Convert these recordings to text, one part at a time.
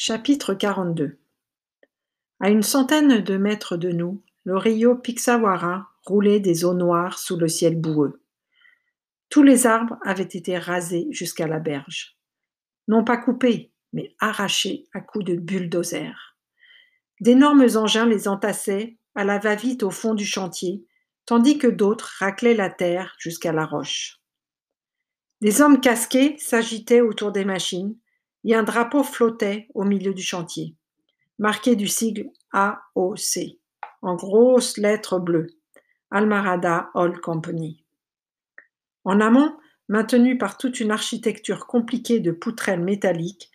Chapitre 42 À une centaine de mètres de nous, le rio Pixawara roulait des eaux noires sous le ciel boueux. Tous les arbres avaient été rasés jusqu'à la berge. Non pas coupés, mais arrachés à coups de bulldozer. D'énormes engins les entassaient à la va-vite au fond du chantier, tandis que d'autres raclaient la terre jusqu'à la roche. Des hommes casqués s'agitaient autour des machines, et un drapeau flottait au milieu du chantier, marqué du sigle AOC, en grosses lettres bleues, Almarada Oil Company. En amont, maintenu par toute une architecture compliquée de poutrelles métalliques,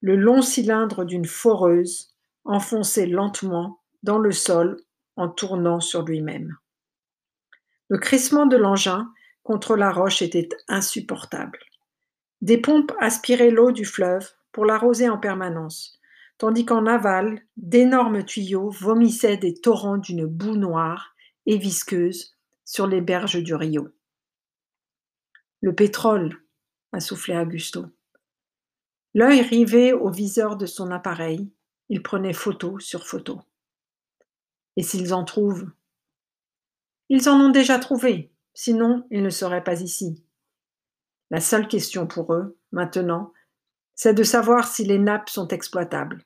le long cylindre d'une foreuse enfonçait lentement dans le sol en tournant sur lui-même. Le crissement de l'engin contre la roche était insupportable. Des pompes aspiraient l'eau du fleuve pour l'arroser en permanence, tandis qu'en aval, d'énormes tuyaux vomissaient des torrents d'une boue noire et visqueuse sur les berges du rio. Le pétrole, a soufflé Augusto. L'œil rivé au viseur de son appareil, il prenait photo sur photo. Et s'ils en trouvent? Ils en ont déjà trouvé, sinon ils ne seraient pas ici. La seule question pour eux, maintenant, c'est de savoir si les nappes sont exploitables.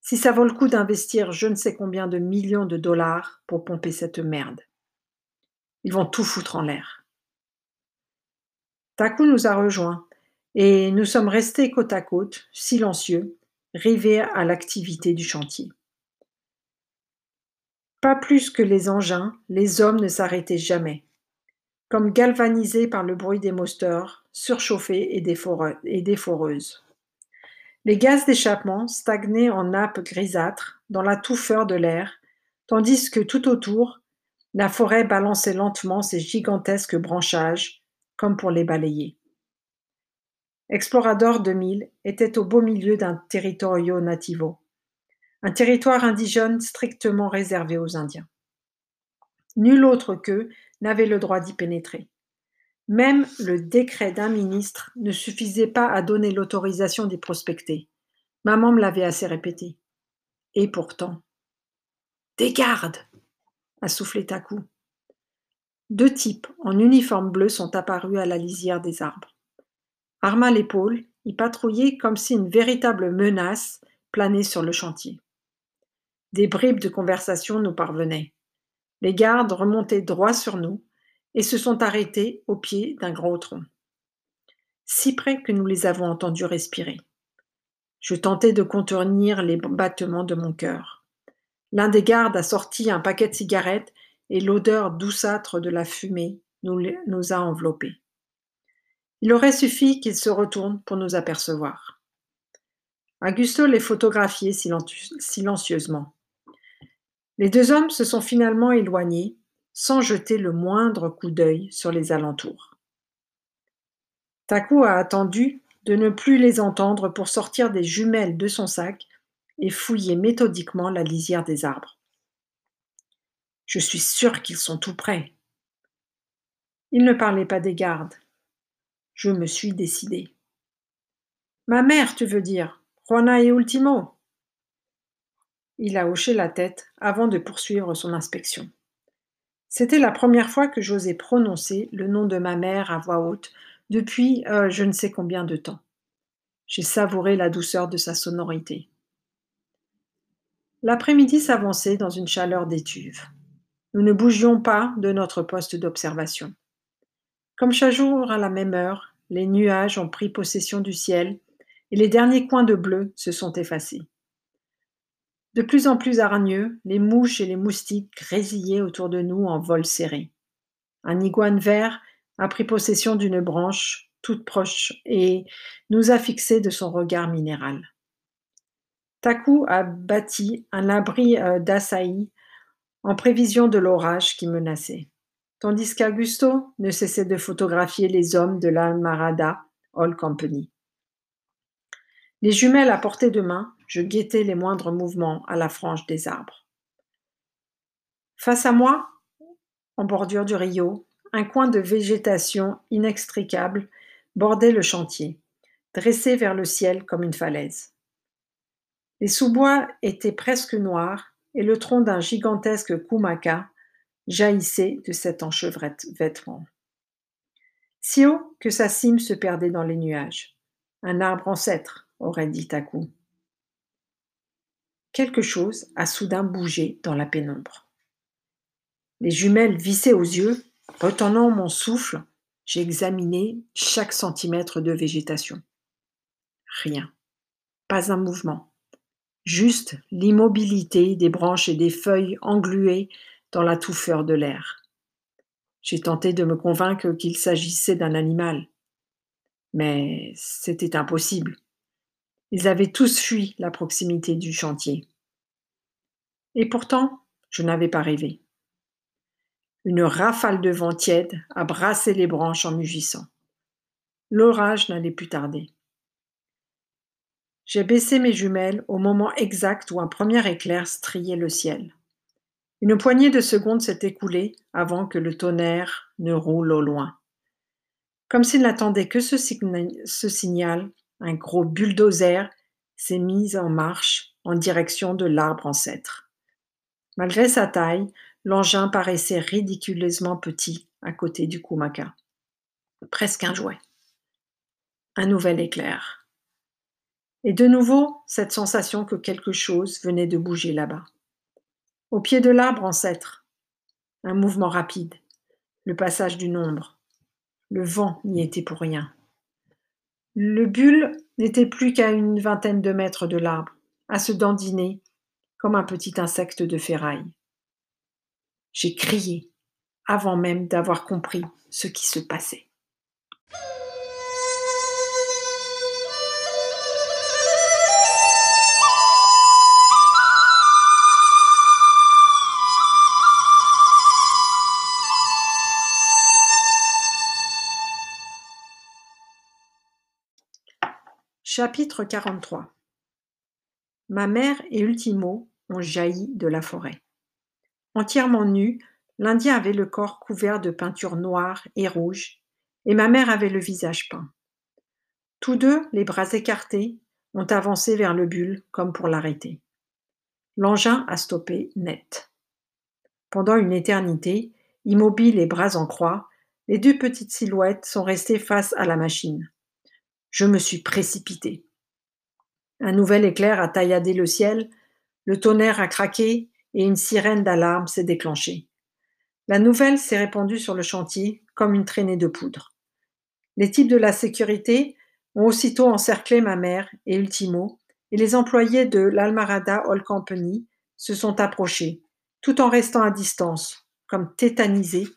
Si ça vaut le coup d'investir je ne sais combien de millions de dollars pour pomper cette merde. Ils vont tout foutre en l'air. Taku nous a rejoints et nous sommes restés côte à côte, silencieux, rivés à l'activité du chantier. Pas plus que les engins, les hommes ne s'arrêtaient jamais comme galvanisés par le bruit des moteurs surchauffés et des foreuses. Les gaz d'échappement stagnaient en nappes grisâtres dans la touffeur de l'air, tandis que tout autour, la forêt balançait lentement ses gigantesques branchages, comme pour les balayer. Explorador 2000 était au beau milieu d'un territorio nativo, un territoire indigène strictement réservé aux Indiens. Nul autre qu'eux n'avait le droit d'y pénétrer. Même le décret d'un ministre ne suffisait pas à donner l'autorisation d'y prospecter. Maman me l'avait assez répété. Et pourtant. Des gardes a soufflé Taku. Deux types en uniforme bleu sont apparus à la lisière des arbres. Armes à l'épaule, ils patrouillaient comme si une véritable menace planait sur le chantier. Des bribes de conversation nous parvenaient. Les gardes remontaient droit sur nous et se sont arrêtés au pied d'un gros tronc, si près que nous les avons entendus respirer. Je tentais de contenir les battements de mon cœur. L'un des gardes a sorti un paquet de cigarettes et l'odeur douceâtre de la fumée nous, a enveloppés. Il aurait suffi qu'il se retourne pour nous apercevoir. Augusto les photographiait silencieusement. Les deux hommes se sont finalement éloignés, sans jeter le moindre coup d'œil sur les alentours. Taku a attendu de ne plus les entendre pour sortir des jumelles de son sac et fouiller méthodiquement la lisière des arbres. Je suis sûr qu'ils sont tout prêts. Il ne parlait pas des gardes. Je me suis décidé. Ma mère, tu veux dire, Juana et Ultimo? Il a hoché la tête avant de poursuivre son inspection. C'était la première fois que j'osais prononcer le nom de ma mère à voix haute depuis euh, je ne sais combien de temps. J'ai savouré la douceur de sa sonorité. L'après-midi s'avançait dans une chaleur d'étuve. Nous ne bougions pas de notre poste d'observation. Comme chaque jour à la même heure, les nuages ont pris possession du ciel et les derniers coins de bleu se sont effacés. De plus en plus hargneux, les mouches et les moustiques grésillaient autour de nous en vol serré. Un iguane vert a pris possession d'une branche toute proche et nous a fixés de son regard minéral. Taku a bâti un abri euh, d'açaï en prévision de l'orage qui menaçait, tandis qu'Augusto ne cessait de photographier les hommes de l'Almarada All Company. Les jumelles à portée de main je guettais les moindres mouvements à la frange des arbres. Face à moi, en bordure du rio, un coin de végétation inextricable bordait le chantier, dressé vers le ciel comme une falaise. Les sous-bois étaient presque noirs et le tronc d'un gigantesque kumaka jaillissait de cet enchevêtrement. Si haut que sa cime se perdait dans les nuages. Un arbre ancêtre, aurait dit Taku. Quelque chose a soudain bougé dans la pénombre. Les jumelles vissaient aux yeux, retenant mon souffle, j'ai examiné chaque centimètre de végétation. Rien. Pas un mouvement. Juste l'immobilité des branches et des feuilles engluées dans la touffeur de l'air. J'ai tenté de me convaincre qu'il s'agissait d'un animal. Mais c'était impossible. Ils avaient tous fui la proximité du chantier. Et pourtant, je n'avais pas rêvé. Une rafale de vent tiède a brassé les branches en mugissant. L'orage n'allait plus tarder. J'ai baissé mes jumelles au moment exact où un premier éclair striait le ciel. Une poignée de secondes s'est écoulée avant que le tonnerre ne roule au loin. Comme s'il n'attendait que ce, ce, signal, un gros bulldozer s'est mis en marche en direction de l'arbre ancêtre. Malgré sa taille, l'engin paraissait ridiculeusement petit à côté du Kumaka. Presque un jouet. Un nouvel éclair. Et de nouveau, cette sensation que quelque chose venait de bouger là-bas. Au pied de l'arbre, ancêtre. Un mouvement rapide. Le passage d'une ombre. Le vent n'y était pour rien. Le bulle n'était plus qu'à une vingtaine de mètres de l'arbre, à se dandiner comme un petit insecte de ferraille. J'ai crié avant même d'avoir compris ce qui se passait. Chapitre 43 Ma mère et Ultimo ont jailli de la forêt. Entièrement nu, l'Indien avait le corps couvert de peinture noire et rouge, et ma mère avait le visage peint. Tous deux, les bras écartés, ont avancé vers le bulle comme pour l'arrêter. L'engin a stoppé net. Pendant une éternité, immobiles et bras en croix, les deux petites silhouettes sont restées face à la machine. Je me suis précipité. Un nouvel éclair a tailladé le ciel, le tonnerre a craqué et une sirène d'alarme s'est déclenchée. La nouvelle s'est répandue sur le chantier comme une traînée de poudre. Les types de la sécurité ont aussitôt encerclé ma mère et Ultimo, et les employés de l'Almarada Oil Company se sont approchés, tout en restant à distance, comme tétanisés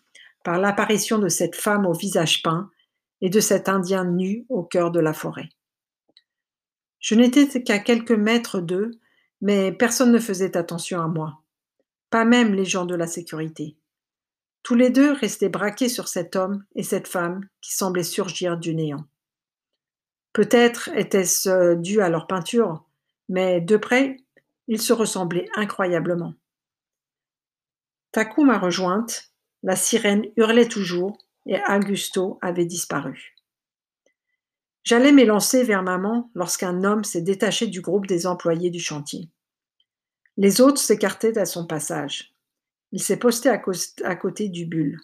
par l'apparition de cette femme au visage peint et de cet Indien nu au cœur de la forêt. Je n'étais qu'à quelques mètres d'eux, mais personne ne faisait attention à moi, pas même les gens de la sécurité. Tous les deux restaient braqués sur cet homme et cette femme qui semblaient surgir du néant. Peut-être était-ce euh, dû à leur peinture, mais de près, ils se ressemblaient incroyablement. Taku m'a rejointe, la sirène hurlait toujours, et Augusto avait disparu. J'allais m'élancer vers maman lorsqu'un homme s'est détaché du groupe des employés du chantier. Les autres s'écartaient à son passage. Il s'est posté à, côté du bulle.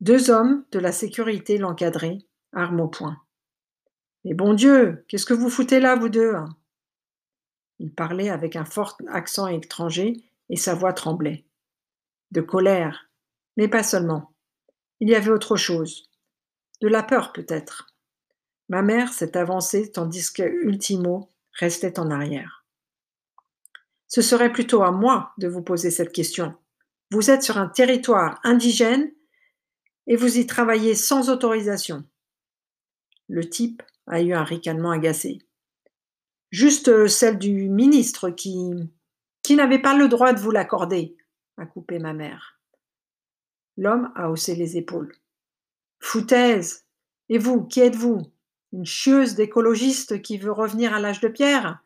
Deux hommes de la sécurité l'encadraient, armes au poing. Mais bon Dieu, qu'est-ce que vous foutez là, vous deux? Il parlait avec un fort accent étranger et sa voix tremblait. De colère, mais pas seulement. Il y avait autre chose. De la peur peut-être. Ma mère s'est avancée tandis que Ultimo restait en arrière. Ce serait plutôt à moi de vous poser cette question. Vous êtes sur un territoire indigène et vous y travaillez sans autorisation. Le type a eu un ricanement agacé. Juste celle du ministre qui, qui n'avait pas le droit de vous l'accorder, a coupé ma mère. L'homme a haussé les épaules. Foutaise Et vous, qui êtes-vous? Une chieuse d'écologiste qui veut revenir à l'âge de pierre?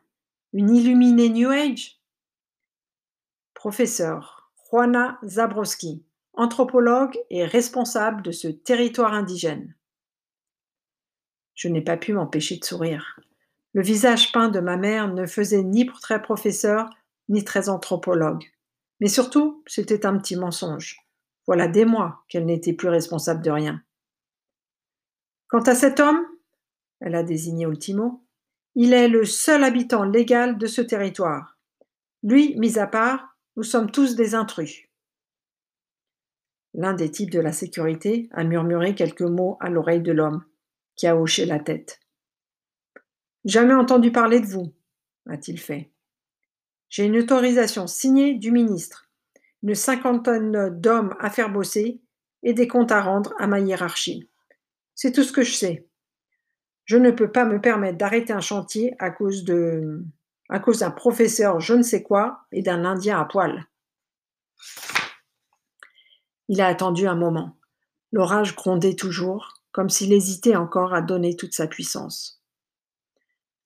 Une illuminée New Age? Professeur Juana Zabrowski, anthropologue et responsable de ce territoire indigène. Je n'ai pas pu m'empêcher de sourire. Le visage peint de ma mère ne faisait ni très professeur, ni très anthropologue. Mais surtout, c'était un petit mensonge. Voilà des mois qu'elle n'était plus responsable de rien. Quant à cet homme, elle a désigné Ultimo, il est le seul habitant légal de ce territoire. Lui, mis à part, nous sommes tous des intrus. L'un des types de la sécurité a murmuré quelques mots à l'oreille de l'homme, qui a hoché la tête. Jamais entendu parler de vous, a-t-il fait. J'ai une autorisation signée du ministre, une cinquantaine d'hommes à faire bosser et des comptes à rendre à ma hiérarchie. C'est tout ce que je sais. Je ne peux pas me permettre d'arrêter un chantier à cause de à cause d'un professeur je ne sais quoi et d'un indien à poil. Il a attendu un moment. L'orage grondait toujours, comme s'il hésitait encore à donner toute sa puissance.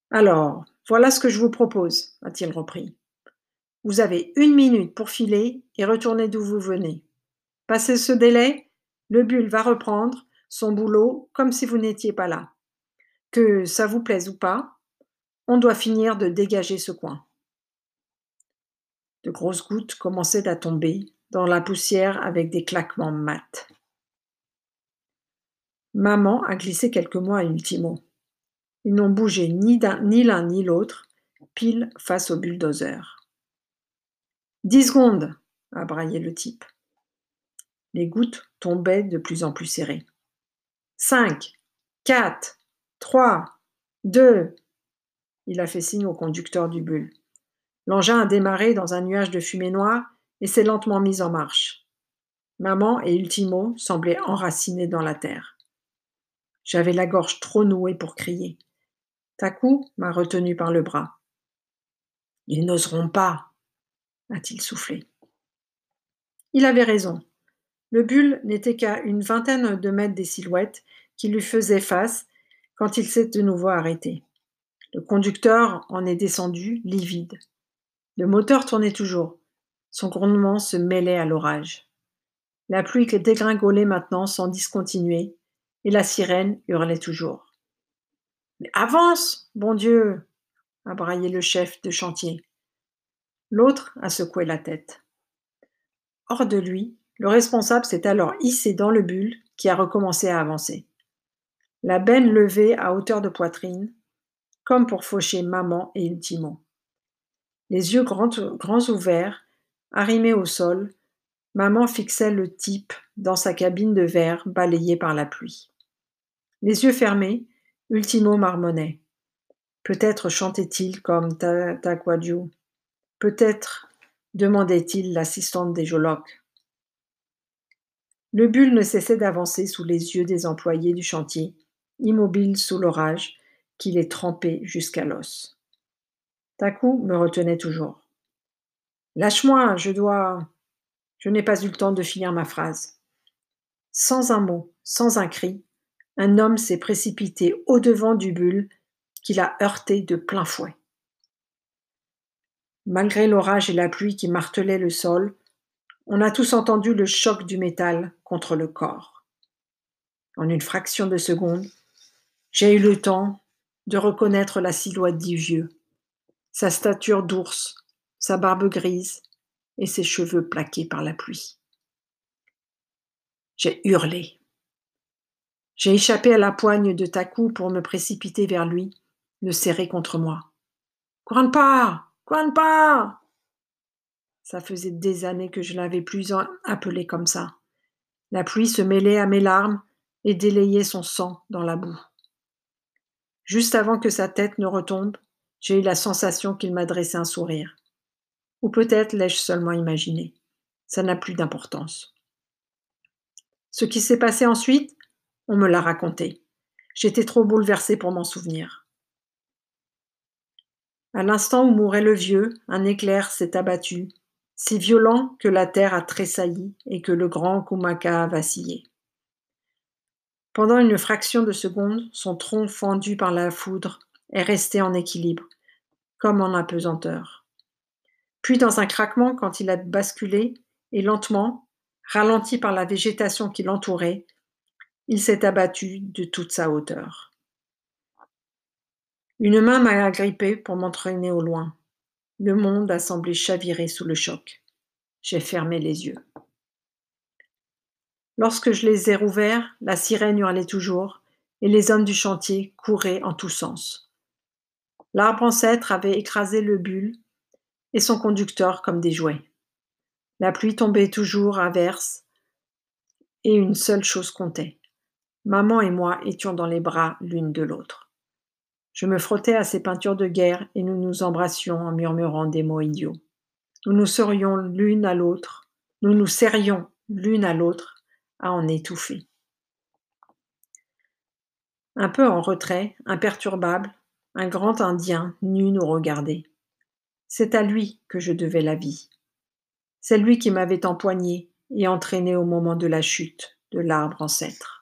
Alors, voilà ce que je vous propose, a-t-il repris. Vous avez une minute pour filer et retourner d'où vous venez. Passé ce délai, le bulle va reprendre son boulot comme si vous n'étiez pas là. Que ça vous plaise ou pas, on doit finir de dégager ce coin. De grosses gouttes commençaient à tomber, dans la poussière avec des claquements mats. Maman a glissé quelques mois à Ultimo. Ils n'ont bougé ni l'un ni l'autre, pile face au bulldozer. Dix secondes, a braillé le type. Les gouttes tombaient de plus en plus serrées. Cinq, quatre, trois, deux. Il a fait signe au conducteur du bulle. L'engin a démarré dans un nuage de fumée noire et s'est lentement mise en marche. Maman et Ultimo semblaient enracinés dans la terre. J'avais la gorge trop nouée pour crier. Taku m'a retenu par le bras. Ils n'oseront pas, a-t-il soufflé. Il avait raison. Le bulle n'était qu'à une vingtaine de mètres des silhouettes qui lui faisaient face quand il s'est de nouveau arrêté. Le conducteur en est descendu, livide. Le moteur tournait toujours. Son grondement se mêlait à l'orage. La pluie dégringolait maintenant sans discontinuer, et la sirène hurlait toujours. Mais avance, bon Dieu a braillé le chef de chantier. L'autre a secoué la tête. Hors de lui, le responsable s'est alors hissé dans le bulle qui a recommencé à avancer. La benne levée à hauteur de poitrine, comme pour faucher maman et Ultimo. Les yeux grands, ouverts, Arrimé au sol, maman fixait le type dans sa cabine de verre balayée par la pluie. Les yeux fermés, Ultimo marmonnait. Peut-être chantait-il comme Taquadiu. Peut-être demandait-il l'assistante des Jolocs. Le bulle ne cessait d'avancer sous les yeux des employés du chantier, immobile sous l'orage qui les trempait jusqu'à l'os. Taku me retenait toujours. Lâche-moi, je dois. Je n'ai pas eu le temps de finir ma phrase. Sans un mot, sans un cri, un homme s'est précipité au-devant du bulle qu'il a heurté de plein fouet. Malgré l'orage et la pluie qui martelaient le sol, on a tous entendu le choc du métal contre le corps. En une fraction de seconde, j'ai eu le temps de reconnaître la silhouette du vieux, sa stature d'ours, sa barbe grise et ses cheveux plaqués par la pluie. J'ai hurlé. J'ai échappé à la poigne de Taku pour me précipiter vers lui, le serrer contre moi. pas pas Ça faisait des années que je l'avais plus appelé comme ça. La pluie se mêlait à mes larmes et délayait son sang dans la boue. Juste avant que sa tête ne retombe, j'ai eu la sensation qu'il m'adressait un sourire. Ou peut-être l'ai-je seulement imaginé. Ça n'a plus d'importance. Ce qui s'est passé ensuite, on me l'a raconté. J'étais trop bouleversée pour m'en souvenir. À l'instant où mourait le vieux, un éclair s'est abattu, si violent que la terre a tressailli et que le grand Kumaka a vacillé. Pendant une fraction de seconde, son tronc fendu par la foudre est resté en équilibre, comme en apesanteur. Puis dans un craquement quand il a basculé, et lentement, ralenti par la végétation qui l'entourait, il s'est abattu de toute sa hauteur. Une main m'a agrippé pour m'entraîner au loin. Le monde a semblé chavirer sous le choc. J'ai fermé les yeux. Lorsque je les ai rouverts, la sirène hurlait toujours, et les hommes du chantier couraient en tous sens. L'arbre ancêtre avait écrasé le bulle et son conducteur comme des jouets. La pluie tombait toujours à verse, et une seule chose comptait. Maman et moi étions dans les bras l'une de l'autre. Je me frottais à ses peintures de guerre et nous nous embrassions en murmurant des mots idiots. Nous nous serions l'une à l'autre, nous nous serrions l'une à l'autre à en étouffer. Un peu en retrait, imperturbable, un grand Indien nu nous regardait. C'est à lui que je devais la vie. C'est lui qui m'avait empoigné et entraîné au moment de la chute de l'arbre ancêtre.